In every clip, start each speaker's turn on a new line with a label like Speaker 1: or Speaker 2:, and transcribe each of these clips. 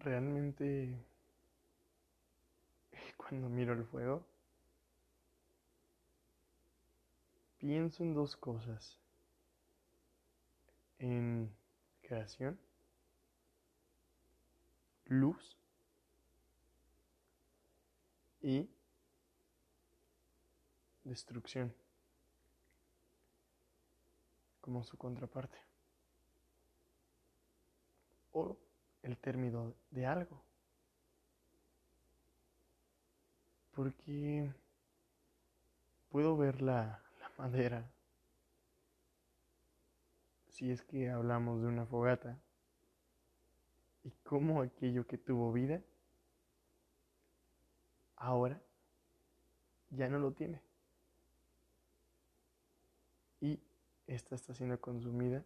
Speaker 1: realmente cuando miro el fuego, pienso en dos cosas. En creación, luz y destrucción como su contraparte o el término de algo porque puedo ver la, madera si es que hablamos de una fogata y cómo aquello que tuvo vida ahora ya no lo tiene. Y esta está siendo consumida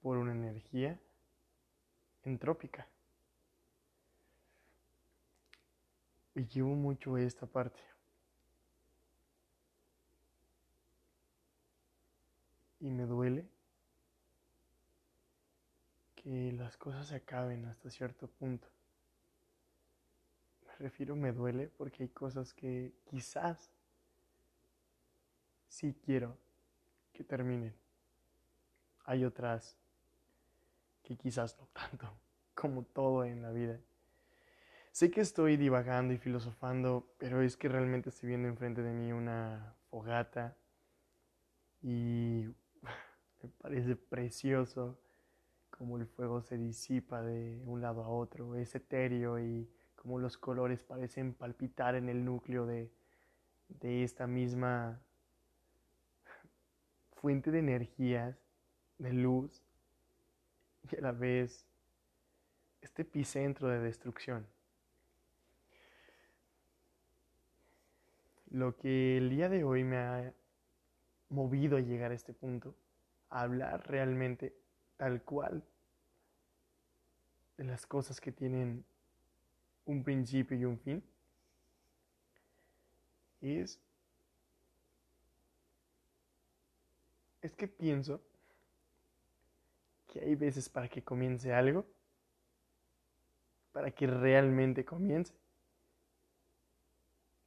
Speaker 1: por una energía entrópica. Y llevo mucho esta parte. Y me duele que las cosas se acaben hasta cierto punto. Me refiero me duele porque hay cosas que quizás sí quiero que terminen. Hay otras que quizás no tanto, como todo en la vida. Sé que estoy divagando y filosofando, pero es que realmente estoy viendo enfrente de mí una fogata y me parece precioso como el fuego se disipa de un lado a otro, es etéreo y como los colores parecen palpitar en el núcleo de, de esta misma fuente de energías, de luz a la vez este epicentro de destrucción. Lo que el día de hoy me ha movido a llegar a este punto, a hablar realmente tal cual de las cosas que tienen un principio y un fin, es, es que pienso que hay veces para que comience algo, para que realmente comience,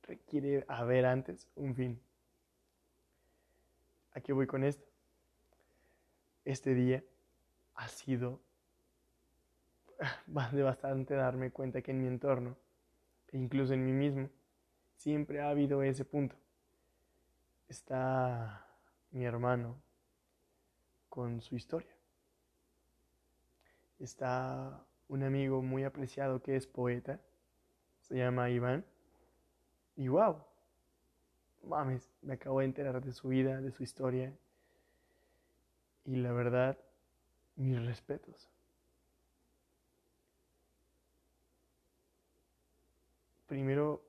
Speaker 1: requiere haber antes un fin. ¿A qué voy con esto? Este día ha sido de bastante darme cuenta que en mi entorno, e incluso en mí mismo, siempre ha habido ese punto. Está mi hermano con su historia. Está un amigo muy apreciado que es poeta, se llama Iván y wow, mames, me acabo de enterar de su vida, de su historia. Y la verdad, mis respetos. Primero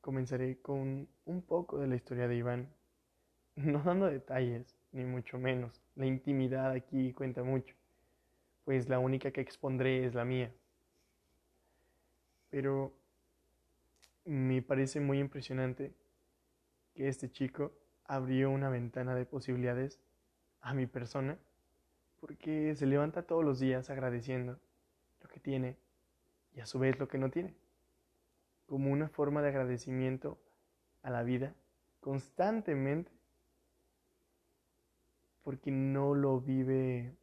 Speaker 1: comenzaré con un poco de la historia de Iván, no dando detalles, ni mucho menos. La intimidad aquí cuenta mucho, pues la única que expondré es la mía. Pero me parece muy impresionante que este chico abrió una ventana de posibilidades a mi persona porque se levanta todos los días agradeciendo lo que tiene y a su vez lo que no tiene, como una forma de agradecimiento a la vida constantemente porque no lo vive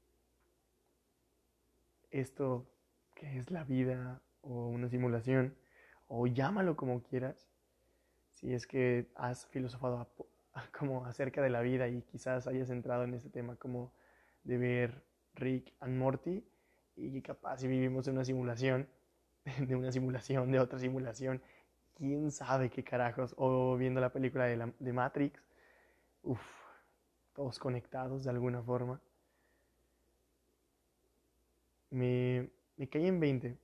Speaker 1: esto que es la vida o una simulación o llámalo como quieras, si es que has filosofado como acerca de la vida y quizás hayas entrado en este tema como de ver Rick and Morty y capaz si vivimos en una simulación, de una simulación, de otra simulación, quién sabe qué carajos, o viendo la película de, de Matrix, uff, todos conectados de alguna forma. Me, me caí en 20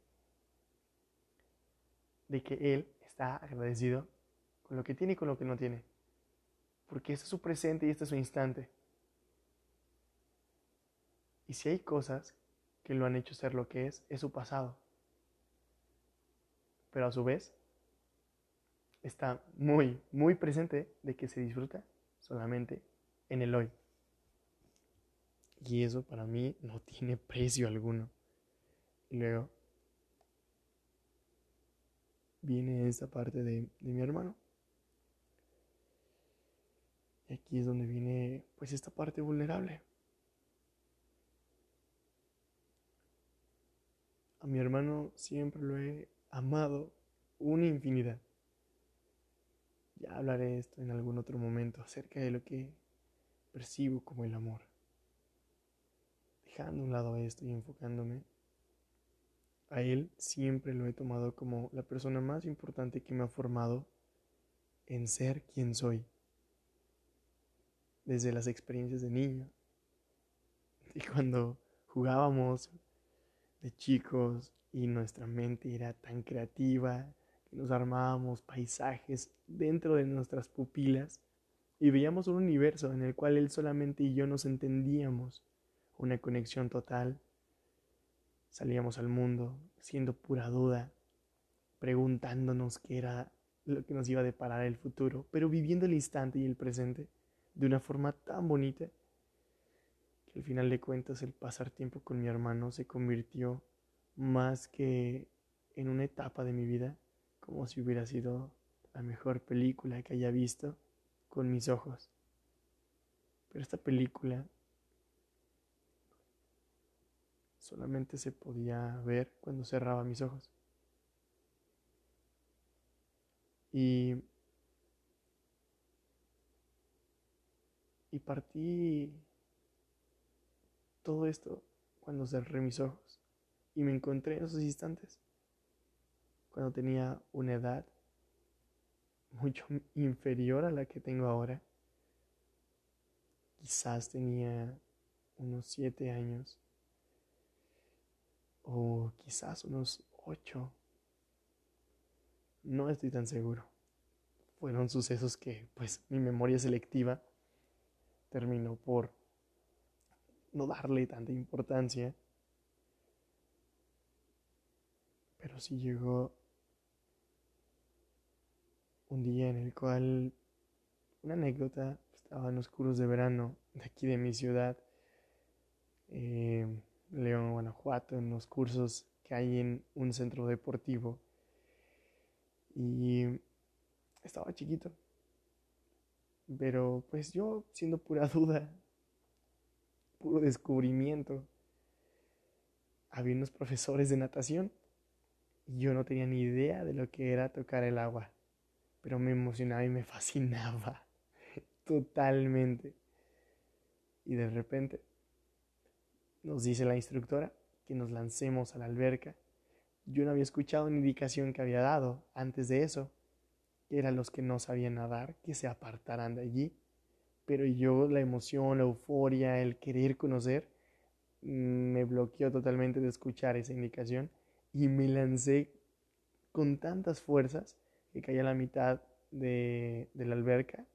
Speaker 1: de que Él está agradecido con lo que tiene y con lo que no tiene. Porque este es su presente y este es su instante. Y si hay cosas que lo han hecho ser lo que es, es su pasado. Pero a su vez, está muy, muy presente de que se disfruta solamente en el hoy. Y eso para mí no tiene precio alguno. Y luego viene esta parte de, de mi hermano. Y aquí es donde viene pues esta parte vulnerable. A mi hermano siempre lo he amado una infinidad. Ya hablaré esto en algún otro momento acerca de lo que percibo como el amor. Dejando a un lado esto y enfocándome a él, siempre lo he tomado como la persona más importante que me ha formado en ser quien soy. Desde las experiencias de niño. Y cuando jugábamos de chicos y nuestra mente era tan creativa que nos armábamos paisajes dentro de nuestras pupilas y veíamos un universo en el cual él solamente y yo nos entendíamos, una conexión total. Salíamos al mundo siendo pura duda, preguntándonos qué era lo que nos iba a deparar el futuro, pero viviendo el instante y el presente de una forma tan bonita que al final de cuentas el pasar tiempo con mi hermano se convirtió más que en una etapa de mi vida, como si hubiera sido la mejor película que haya visto con mis ojos. Pero esta película solamente se podía ver cuando cerraba mis ojos. Y, y partí todo esto cuando cerré mis ojos y me encontré en esos instantes, cuando tenía una edad mucho inferior a la que tengo ahora. Quizás tenía unos siete años o quizás unos ocho. No estoy tan seguro. Fueron sucesos que, pues, mi memoria selectiva terminó por no darle tanta importancia. Pero sí llegó un día en el cual una anécdota estaba en los cursos de verano de aquí de mi ciudad, eh, León, Guanajuato, en los cursos que hay en un centro deportivo. Y estaba chiquito. Pero pues yo, siendo pura duda, puro descubrimiento. Había unos profesores de natación y yo no tenía ni idea de lo que era tocar el agua, pero me emocionaba y me fascinaba totalmente. Y de repente nos dice la instructora que nos lancemos a la alberca. Yo no había escuchado una indicación que había dado antes de eso, que eran los que no sabían nadar, que se apartaran de allí pero yo la emoción, la euforia, el querer conocer, me bloqueó totalmente de escuchar esa indicación y me lancé con tantas fuerzas que caí a la mitad de, de la alberca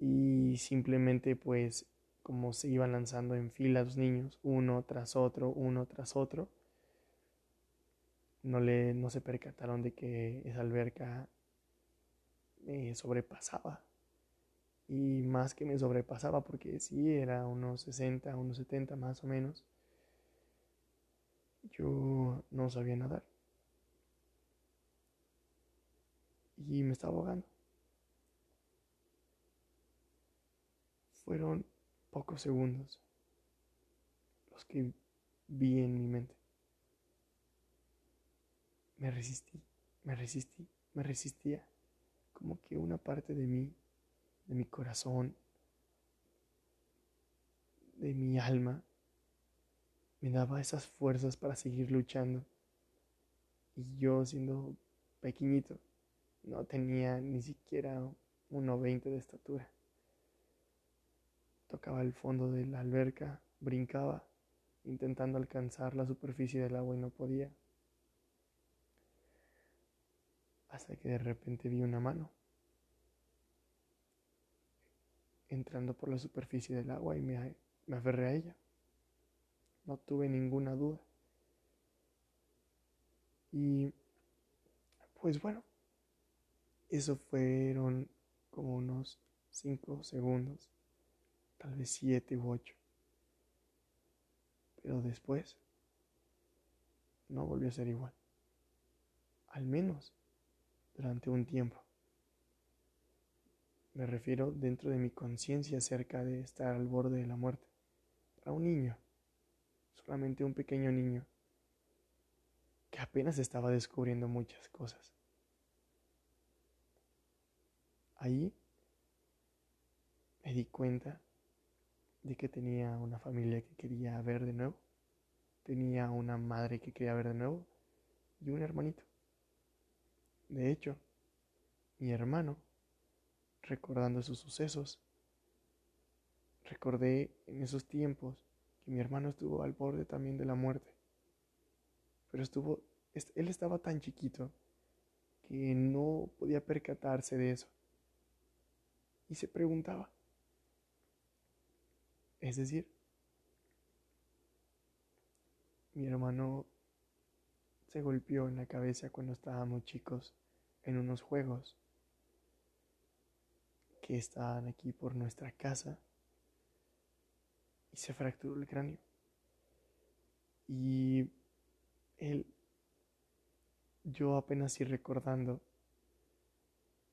Speaker 1: y simplemente pues como se iban lanzando en fila los niños, uno tras otro, uno tras otro, no, le, no se percataron de que esa alberca me sobrepasaba y más que me sobrepasaba porque sí, era unos 60, unos 70 más o menos. Yo no sabía nadar. Y me estaba ahogando. Fueron pocos segundos los que vi en mi mente. Me resistí, me resistí, me resistía. Como que una parte de mí de mi corazón, de mi alma, me daba esas fuerzas para seguir luchando. Y yo siendo pequeñito, no tenía ni siquiera 1,20 de estatura. Tocaba el fondo de la alberca, brincaba, intentando alcanzar la superficie del agua y no podía. Hasta que de repente vi una mano. entrando por la superficie del agua y me, me aferré a ella. No tuve ninguna duda. Y pues bueno, eso fueron como unos 5 segundos, tal vez 7 u 8. Pero después no volvió a ser igual. al menos durante un tiempo. Me refiero dentro de mi conciencia acerca de estar al borde de la muerte. Para un niño, solamente un pequeño niño, que apenas estaba descubriendo muchas cosas. Ahí me di cuenta de que tenía una familia que quería ver de nuevo, tenía una madre que quería ver de nuevo y un hermanito. De hecho, mi hermano, recordando esos sucesos, recordé en esos tiempos que mi hermano estuvo al borde también de la muerte. Pero estuvo, él estaba tan chiquito que no podía percatarse de eso. Y se preguntaba. Es decir, mi hermano se golpeó en la cabeza cuando estábamos chicos en unos juegos que estaban aquí por nuestra casa y se fracturó el cráneo. Y él, yo apenas ir recordando,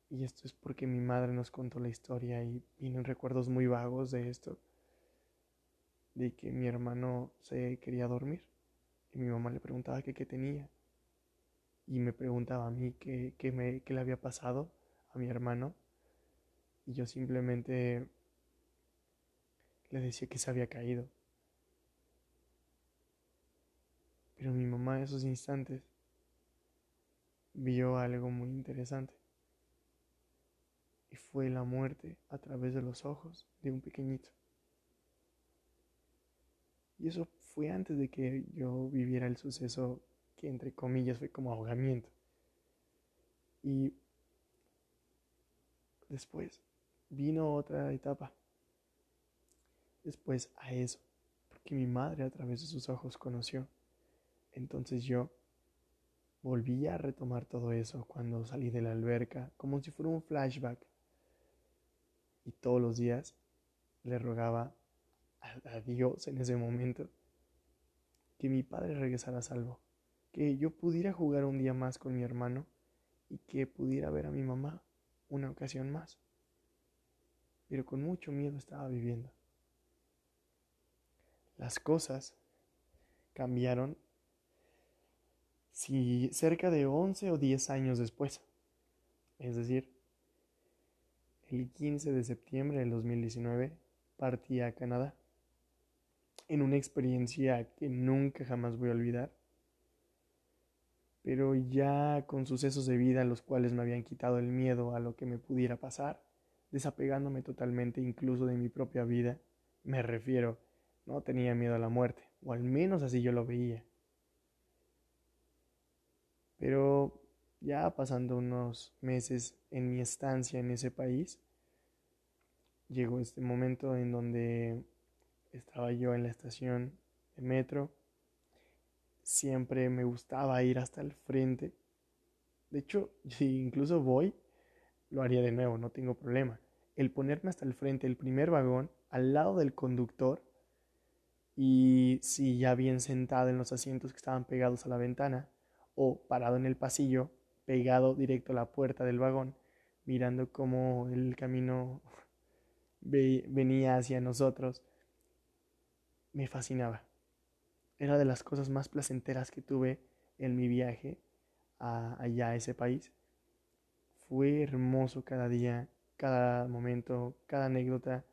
Speaker 1: y esto es porque mi madre nos contó la historia y vienen recuerdos muy vagos de esto, de que mi hermano se quería dormir y mi mamá le preguntaba qué tenía y me preguntaba a mí qué, me, qué le había pasado a mi hermano y yo simplemente le decía que se había caído. Pero mi mamá en esos instantes vio algo muy interesante y fue la muerte a través de los ojos de un pequeñito. Y eso fue antes de que yo viviera el suceso que entre comillas fue como ahogamiento. Y después vino otra etapa. Después a eso, porque mi madre a través de sus ojos conoció. Entonces yo volví a retomar todo eso cuando salí de la alberca, como si fuera un flashback. Y todos los días le rogaba a, Dios en ese momento que mi padre regresara a salvo que yo pudiera jugar un día más con mi hermano y que pudiera ver a mi mamá una ocasión más. Pero con mucho miedo estaba viviendo. Las cosas cambiaron si cerca de 11 o 10 años después. Es decir, el 15 de septiembre del 2019 partí a Canadá en una experiencia que nunca jamás voy a olvidar pero ya con sucesos de vida los cuales me habían quitado el miedo a lo que me pudiera pasar, desapegándome totalmente incluso de mi propia vida, me refiero, no tenía miedo a la muerte, o al menos así yo lo veía. Pero ya pasando unos meses en mi estancia en ese país, llegó este momento en donde estaba yo en la estación de metro, siempre me gustaba ir hasta el frente. De hecho, si incluso voy, lo haría de nuevo, no tengo problema. El ponerme hasta el frente del primer vagón, al lado del conductor, y si ya bien sentado en los asientos que estaban pegados a la ventana, o parado en el pasillo, pegado directo a la puerta del vagón, mirando cómo el camino venía hacia nosotros, me fascinaba era de las cosas más placenteras que tuve en mi viaje a, allá a ese país. Fue hermoso cada día, cada momento, cada anécdota.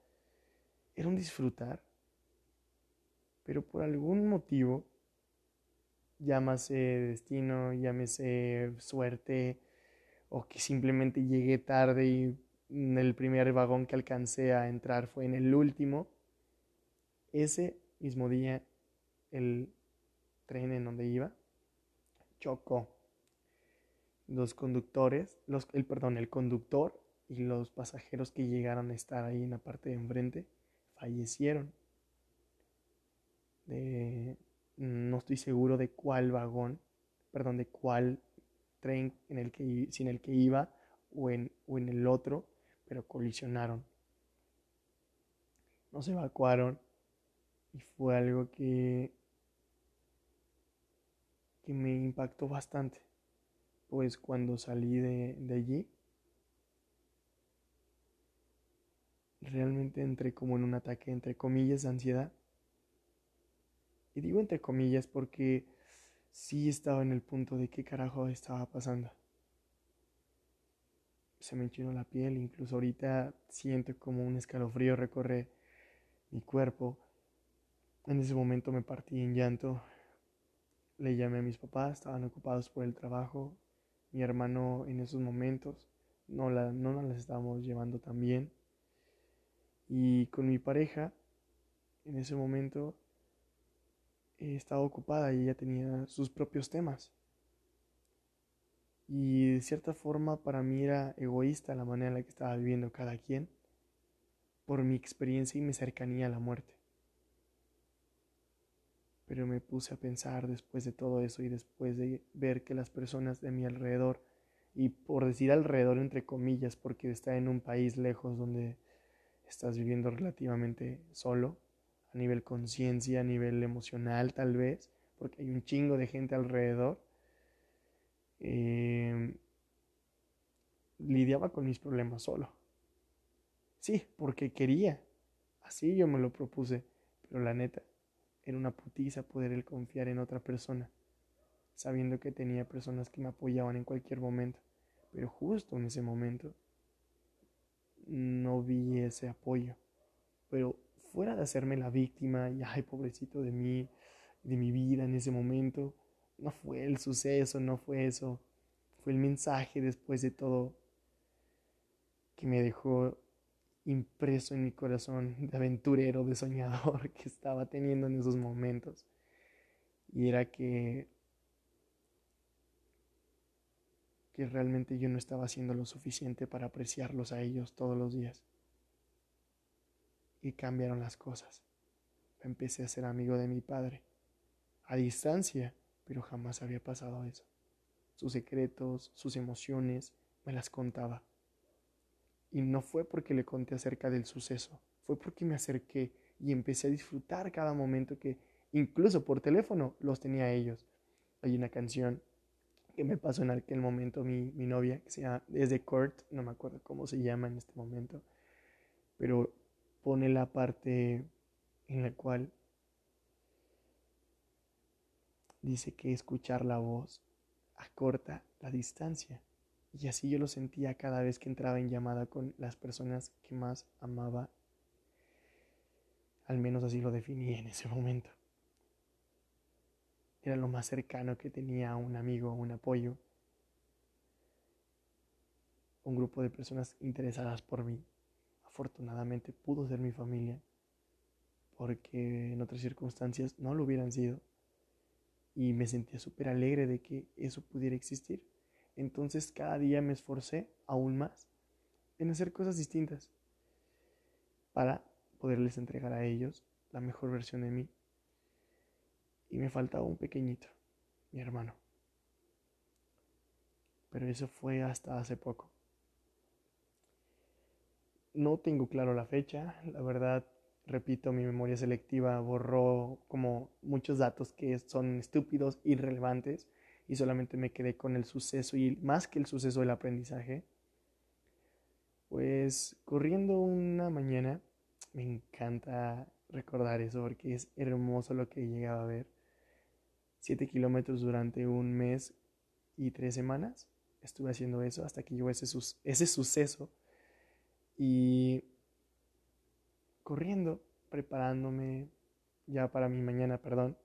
Speaker 1: Era un disfrutar. Pero por algún motivo, llámase destino, llámese suerte, o que simplemente llegué tarde y el primer vagón que alcancé a entrar fue en el último, ese mismo día el tren en donde iba chocó. Los conductores, los, el, perdón, el conductor y los pasajeros que llegaron a estar ahí en la parte de enfrente fallecieron. no estoy seguro de cuál vagón, perdón, de cuál tren en el que, sin el que iba o en, o en el otro, pero colisionaron. No se evacuaron y fue algo que que me impactó bastante, pues cuando salí de, de allí, realmente entré como en un ataque, entre comillas, de ansiedad. Y digo entre comillas porque sí estaba en el punto de qué carajo estaba pasando. Se me enchinó la piel, incluso ahorita siento como un escalofrío recorre mi cuerpo. En ese momento me partí en llanto. Le llamé a mis papás, estaban ocupados por el trabajo. Mi hermano en esos momentos no, no nos las estábamos llevando tan bien. Y con mi pareja, en ese momento, estaba ocupada y ella tenía sus propios temas. Y de cierta forma para mí era egoísta la manera en la que estaba viviendo cada quien por mi experiencia y mi cercanía a la muerte. Pero me puse a pensar después de todo eso y después de ver que las personas de mi alrededor, y por decir alrededor entre comillas, porque está en un país lejos donde estás viviendo relativamente solo, a nivel conciencia, a nivel emocional tal vez, porque hay un chingo de gente alrededor. Eh, lidiaba con mis problemas solo. Sí, porque quería. Así yo me lo propuse. Pero la neta, era una putiza poder el confiar en otra persona, sabiendo que tenía personas que me apoyaban en cualquier momento. Pero justo en ese momento no vi ese apoyo. Pero fuera de hacerme la víctima y ay, pobrecito de mí, de mi vida en ese momento, no fue el suceso, no fue eso. Fue el mensaje después de todo que me dejó impreso en mi corazón de aventurero, de soñador que estaba teniendo en esos momentos. Y era que que realmente yo no estaba haciendo lo suficiente para apreciarlos a ellos todos los días. Y cambiaron las cosas. Empecé a ser amigo de mi padre, a distancia, pero jamás había pasado eso. Sus secretos, sus emociones, me las contaba. Y no fue porque le conté acerca del suceso, fue porque me acerqué y empecé a disfrutar cada momento que incluso por teléfono los tenía ellos. Hay una canción que me pasó en aquel momento mi, mi novia, que se llama, es de Kurt, no me acuerdo cómo se llama en este momento, pero pone la parte en la cual dice que escuchar la voz acorta la distancia. Y así yo lo sentía cada vez que entraba en llamada con las personas que más amaba. Al menos así lo definí en ese momento era lo más cercano que tenía a un amigo, un apoyo, un grupo de personas interesadas por mí. Afortunadamente pudo ser mi familia, porque en otras circunstancias no lo hubieran sido. Y me sentía súper alegre de que eso pudiera existir. Entonces cada día me esforcé aún más en hacer cosas distintas para poderles entregar a ellos la mejor versión de mí y me faltaba un pequeñito, mi hermano. Pero eso fue hasta hace poco. No tengo claro la fecha, la verdad, repito, mi memoria selectiva borró como muchos datos que son estúpidos, irrelevantes, y solamente me quedé con el suceso y más que el suceso del aprendizaje. Pues corriendo una mañana, me encanta recordar eso porque es hermoso lo que llegaba a ver 7 kilómetros durante un mes y tres semanas. Estuve haciendo eso hasta que llegó ese, ese suceso. Y corriendo, preparándome ya para mi mañana, perdón.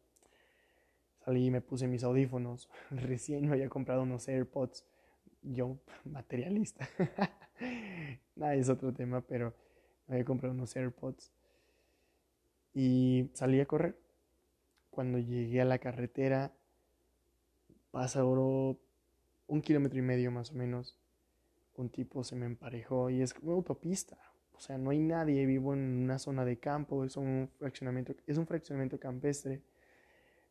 Speaker 1: Salí y me puse mis audífonos. Recién me había comprado unos AirPods. Yo, materialista. Nada, es otro tema, pero me había comprado unos AirPods. Y salí a correr cuando llegué a la carretera, oro un kilómetro y medio más o menos. Un tipo se me emparejó y es como autopista. O sea, no hay nadie, vivo en una zona de campo, es un fraccionamiento, es un fraccionamiento campestre.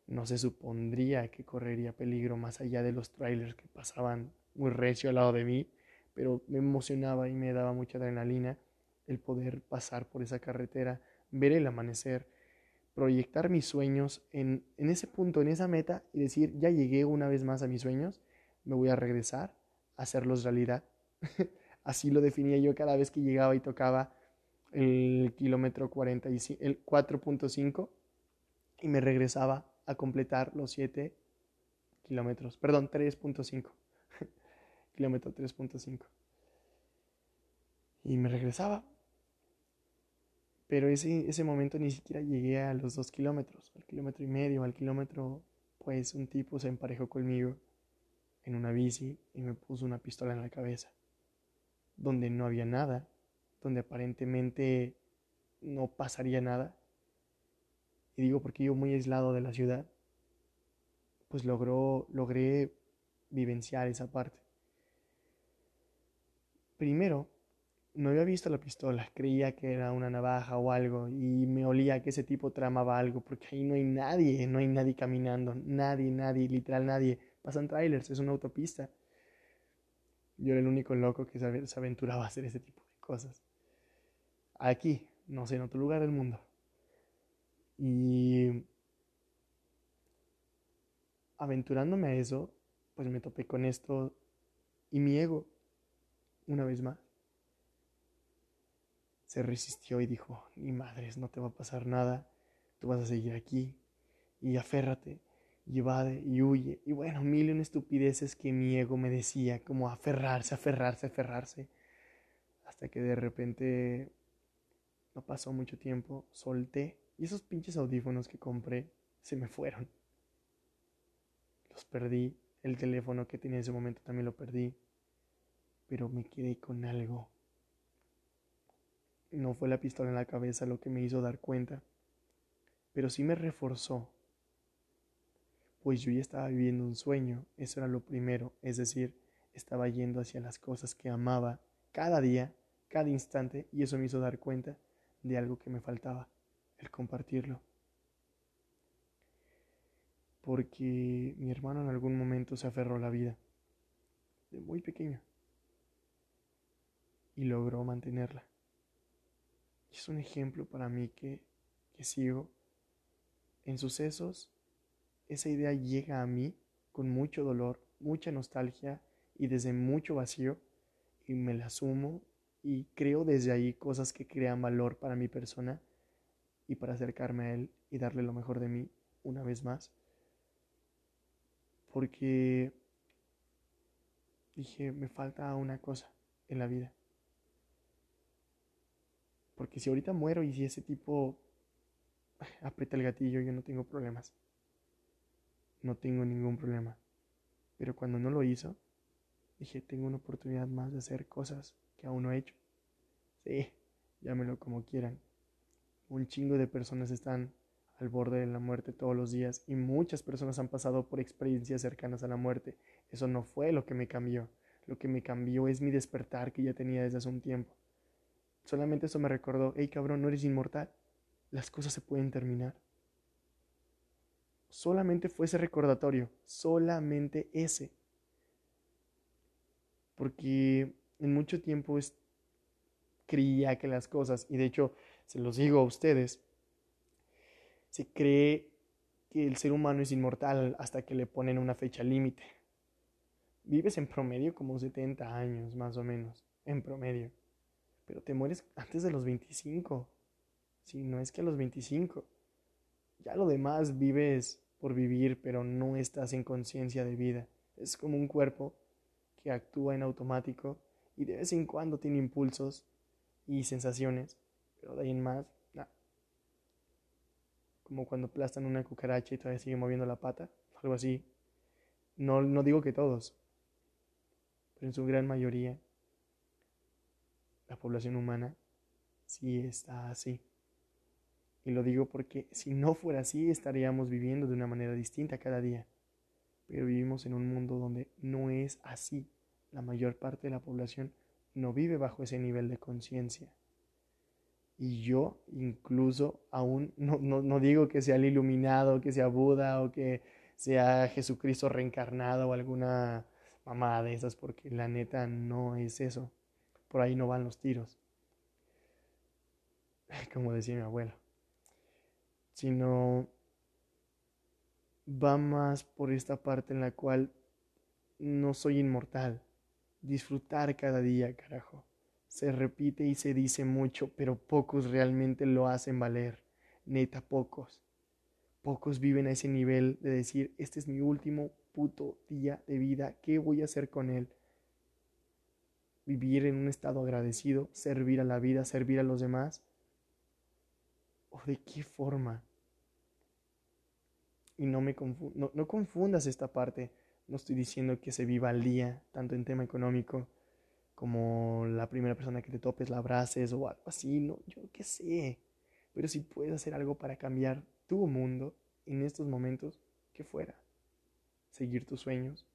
Speaker 1: No se supondría que correría peligro más allá de los trailers que pasaban muy recio al lado de mí, pero me emocionaba y me daba mucha adrenalina el poder pasar por esa carretera, ver el amanecer, proyectar mis sueños en, ese punto, en esa meta y decir, ya llegué una vez más a mis sueños, me voy a regresar a hacerlos realidad. Así lo definía yo cada vez que llegaba y tocaba el kilómetro 45, el 4.5 y me regresaba a completar los 7 kilómetros, perdón, 3.5, kilómetro 3.5. Y me regresaba. Pero ese, ese momento ni siquiera llegué a los 2 kilómetros, al kilómetro y medio, al kilómetro, pues un tipo se emparejó conmigo en una bici y me puso una pistola en la cabeza, donde no había nada, donde aparentemente no pasaría nada. Y digo porque yo muy aislado de la ciudad, pues logró, logré vivenciar esa parte. Primero, no había visto la pistola, creía que era una navaja o algo y me olía que ese tipo tramaba algo porque ahí no hay nadie, no hay nadie caminando, nadie, nadie, literal nadie. Pasan trailers, es una autopista. Yo era el único loco que se aventuraba a hacer ese tipo de cosas. Aquí, no sé, en otro lugar del mundo. Y aventurándome a eso, pues me topé con esto y mi ego, una vez más, se resistió y dijo, ni madres, no te va a pasar nada, tú vas a seguir aquí y aférrate y evade y huye. Y bueno, mil y estupideces que mi ego me decía, como aferrarse, aferrarse, aferrarse, hasta que de repente no pasó mucho tiempo, solté y esos pinches audífonos que compré se me fueron los perdí. El teléfono que tenía en ese momento también lo perdí. Pero me quedé con algo. No fue la pistola en la cabeza lo que me hizo dar cuenta. Pero sí me reforzó. Pues yo ya estaba viviendo un sueño. Eso era lo primero. Es decir, estaba yendo hacia las cosas que amaba cada día, cada instante. Y eso me hizo dar cuenta de algo que me faltaba. El compartirlo porque mi hermano en algún momento se aferró a la vida, de muy pequeño, y logró mantenerla. es un ejemplo para mí que, que sigo. En sucesos, esa idea llega a mí con mucho dolor, mucha nostalgia y desde mucho vacío, y me la asumo y creo desde ahí cosas que crean valor para mi persona y para acercarme a él y darle lo mejor de mí una vez más porque dije, me falta una cosa en la vida. Porque si ahorita muero y si ese tipo aprieta el gatillo, yo no tengo problemas. No tengo ningún problema. Pero cuando no lo hizo, dije, tengo una oportunidad más de hacer cosas que aún no he hecho. Sí, llámelo como quieran. Un chingo de personas están al borde de la muerte todos los días y muchas personas han pasado por experiencias cercanas a la muerte. Eso no fue lo que me cambió. Lo que me cambió es mi despertar que ya tenía desde hace un tiempo. Solamente eso me recordó, hey cabrón, no eres inmortal. Las cosas se pueden terminar. Solamente fue ese recordatorio, solamente ese. Porque en mucho tiempo creía que las cosas, y de hecho se los digo a ustedes, se cree que el ser humano es inmortal hasta que le ponen una fecha límite. Vives en promedio como 70 años, más o menos, en promedio. Pero te mueres antes de los 25. Si no es que a los 25. Ya lo demás vives por vivir, pero no estás en conciencia de vida. Es como un cuerpo que actúa en automático y de vez en cuando tiene impulsos y sensaciones, pero de ahí en más como cuando aplastan una cucaracha y todavía sigue moviendo la pata, algo así. No, no digo que todos, pero en su gran mayoría la población humana sí está así. Y lo digo porque si no fuera así estaríamos viviendo de una manera distinta cada día. Pero vivimos en un mundo donde no es así. La mayor parte de la población no vive bajo ese nivel de conciencia. Y yo incluso aún no, no, digo que sea el iluminado, que sea Buda o que sea Jesucristo reencarnado o alguna mamada de esas, porque la neta no es eso. Por ahí no van los tiros. Como decía mi abuelo. Sino va más por esta parte en la cual no soy inmortal. Disfrutar cada día, carajo. Se repite y se dice mucho, pero pocos realmente lo hacen valer. Neta, pocos. Pocos viven a ese nivel de decir, este es mi último puto día de vida, ¿qué voy a hacer con él? Vivir en un estado agradecido, servir a la vida, servir a los demás. ¿O de qué forma? Y no me no, no confundas esta parte. No estoy diciendo que se viva al día, tanto en tema económico como la primera persona que te topes la abraces o algo así, no, yo qué sé. Pero si puedes hacer algo para cambiar tu mundo en estos momentos, que fuera. Seguir tus sueños.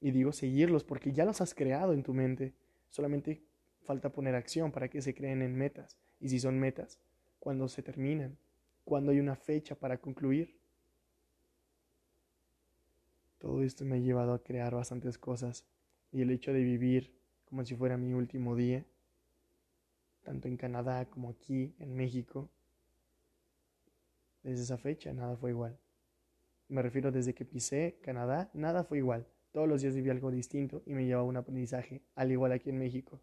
Speaker 1: Y digo seguirlos porque ya los has creado en tu mente. Solamente falta poner acción para que se creen en metas. Y si son metas, cuando se terminan, cuando hay una fecha para concluir. Todo esto me ha llevado a crear bastantes cosas y el hecho de vivir como si fuera mi último día, tanto en Canadá como aquí en México, desde esa fecha nada fue igual. Me refiero desde que pisé Canadá, nada fue igual. Todos los días viví algo distinto y me llevaba un aprendizaje, al igual aquí en México.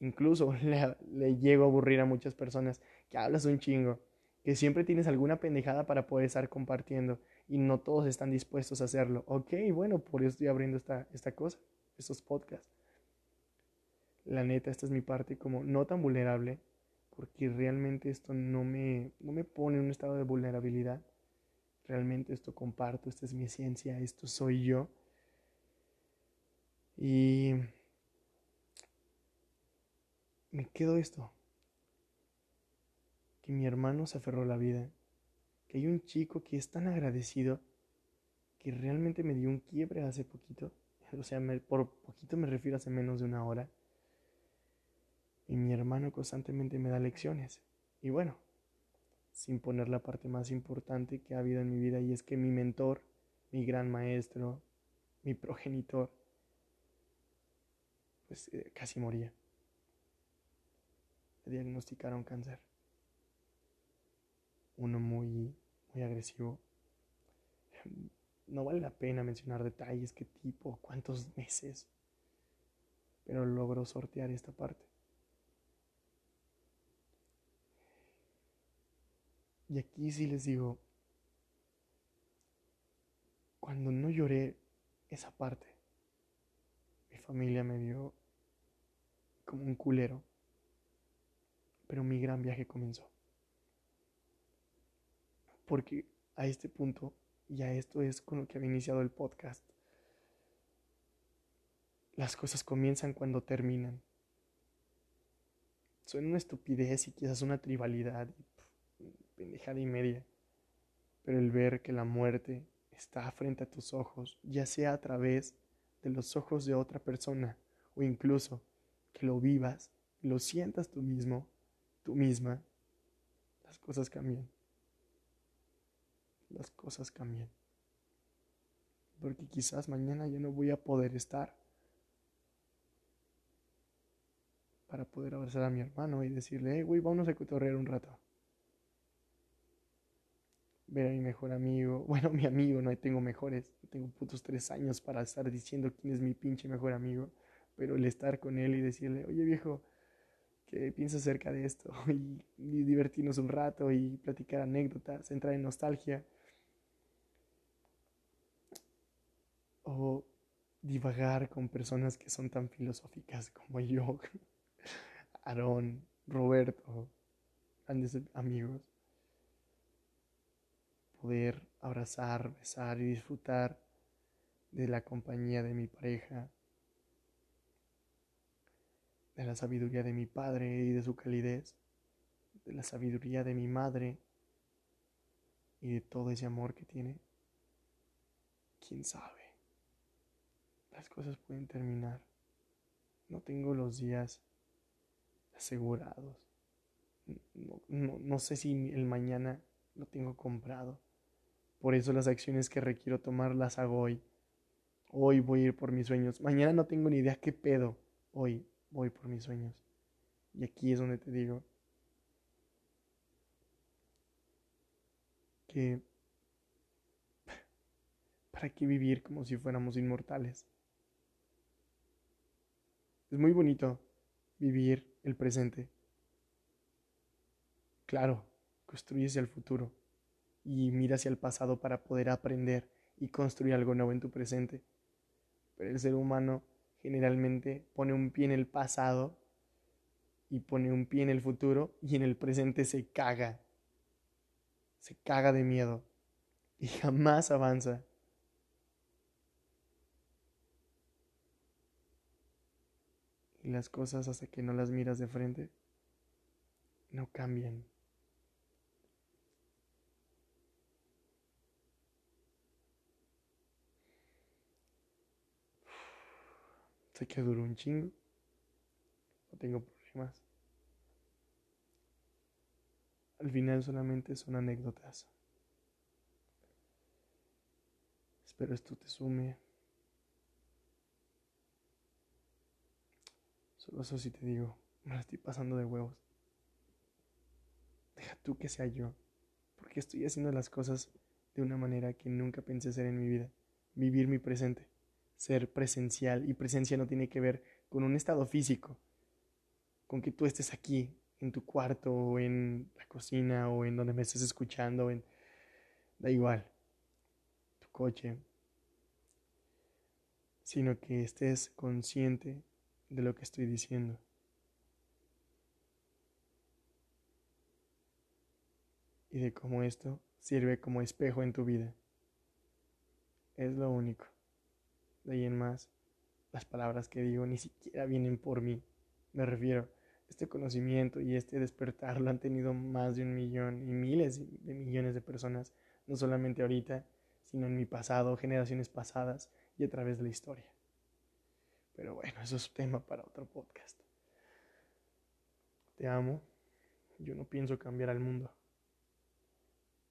Speaker 1: Incluso le, le llego a aburrir a muchas personas que hablas un chingo, que siempre tienes alguna pendejada para poder estar compartiendo y no todos están dispuestos a hacerlo. Ok, bueno, por eso estoy abriendo esta, esta cosa, estos podcasts. La neta, esta es mi parte como no tan vulnerable, porque realmente esto no me, no me pone en un estado de vulnerabilidad. Realmente esto comparto, esta es mi esencia, esto soy yo. Y me quedo esto, que mi hermano se aferró la vida, hay un chico que es tan agradecido que realmente me dio un quiebre hace poquito, o sea, por poquito me refiero hace menos de una hora, y mi hermano constantemente me da lecciones. Y bueno, sin poner la parte más importante que ha habido en mi vida, y es que mi mentor, mi gran maestro, mi progenitor, pues eh, casi moría. Le diagnosticaron cáncer. Uno muy muy agresivo. No vale la pena mencionar detalles, qué tipo, cuántos meses, pero logró sortear esta parte. Y aquí sí les digo, cuando no lloré esa parte, mi familia me dio como un culero, pero mi gran viaje comenzó porque a este punto, y a esto es con lo que había iniciado el podcast, las cosas comienzan cuando terminan. Suena una estupidez y quizás una tribalidad, pendejada y media, pero el ver que la muerte está frente a tus ojos, ya sea a través de los ojos de otra persona o incluso que lo vivas, lo sientas tú mismo, tú misma, las cosas cambian las cosas cambian. Porque quizás mañana ya no voy a poder estar para poder abrazar a mi hermano y decirle, hey, güey, vamos a cotorrear un rato. Ver a mi mejor amigo, bueno, mi amigo, no tengo mejores, tengo putos tres años para estar diciendo quién es mi pinche mejor amigo, pero el estar con él y decirle, oye viejo, ¿qué piensas acerca de esto? Y, y divertirnos un rato y platicar anécdotas, entrar en nostalgia o divagar con personas que son tan filosóficas como yo, Aarón, Roberto, grandes amigos. Poder abrazar, besar y disfrutar de la compañía de mi pareja, de la sabiduría de mi padre y de su calidez, de la sabiduría de mi madre y de todo ese amor que tiene. ¿Quién sabe? Las cosas pueden terminar. No tengo los días asegurados. No, sé si el mañana lo tengo comprado. Por eso las acciones que requiero tomar las hago hoy. Hoy voy a ir por mis sueños. Mañana no tengo ni idea qué pedo. Hoy voy por mis sueños. Y aquí es donde te digo que ¿para qué vivir como si fuéramos inmortales? Es muy bonito vivir el presente. Claro, construyes el futuro y mira hacia el pasado para poder aprender y construir algo nuevo en tu presente. Pero el ser humano generalmente pone un pie en el pasado y pone un pie en el futuro y en el presente se caga. Se caga de miedo y jamás avanza. Y las cosas hasta que no las miras de frente no cambian. Sé que duró un chingo. No tengo problemas. Al final solamente son anécdotas. Espero esto te sume. Solo eso sí te digo, me la estoy pasando de huevos. Deja tú que sea yo, porque estoy haciendo las cosas de una manera que nunca pensé ser en mi vida. Vivir mi presente ser presencial y presencia no tiene que ver con un estado físico, con que tú estés aquí en tu cuarto o en la cocina o en donde me estés escuchando, en... da igual, tu coche, sino que estés consciente de lo que estoy diciendo. Y de cómo esto sirve como espejo en tu vida. Es lo único. De ahí en más, las palabras que digo ni siquiera vienen por mí. Me refiero, este conocimiento y este despertar lo han tenido más de un millón y miles de millones de personas, no solamente ahorita, sino en mi pasado, generaciones pasadas y a través de la historia. Pero bueno, eso es tema para otro podcast. Te amo. Yo no pienso cambiar al mundo.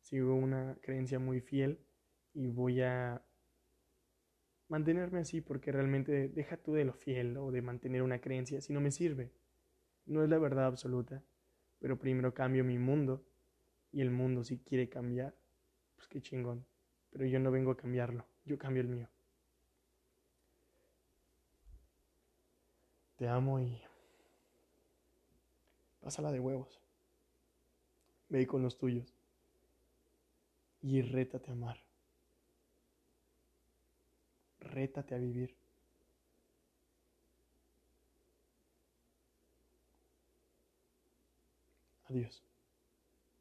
Speaker 1: Sigo una creencia muy fiel y voy a mantenerme así porque realmente deja tú de lo fiel o de mantener una creencia si no me sirve. No es la verdad absoluta, pero primero cambio mi mundo y el mundo si quiere cambiar, pues qué chingón. Pero yo no vengo a cambiarlo, yo cambio el mío. Te amo y pásala de huevos. Ve con los tuyos y rétate a amar rétate a vivir. Adiós.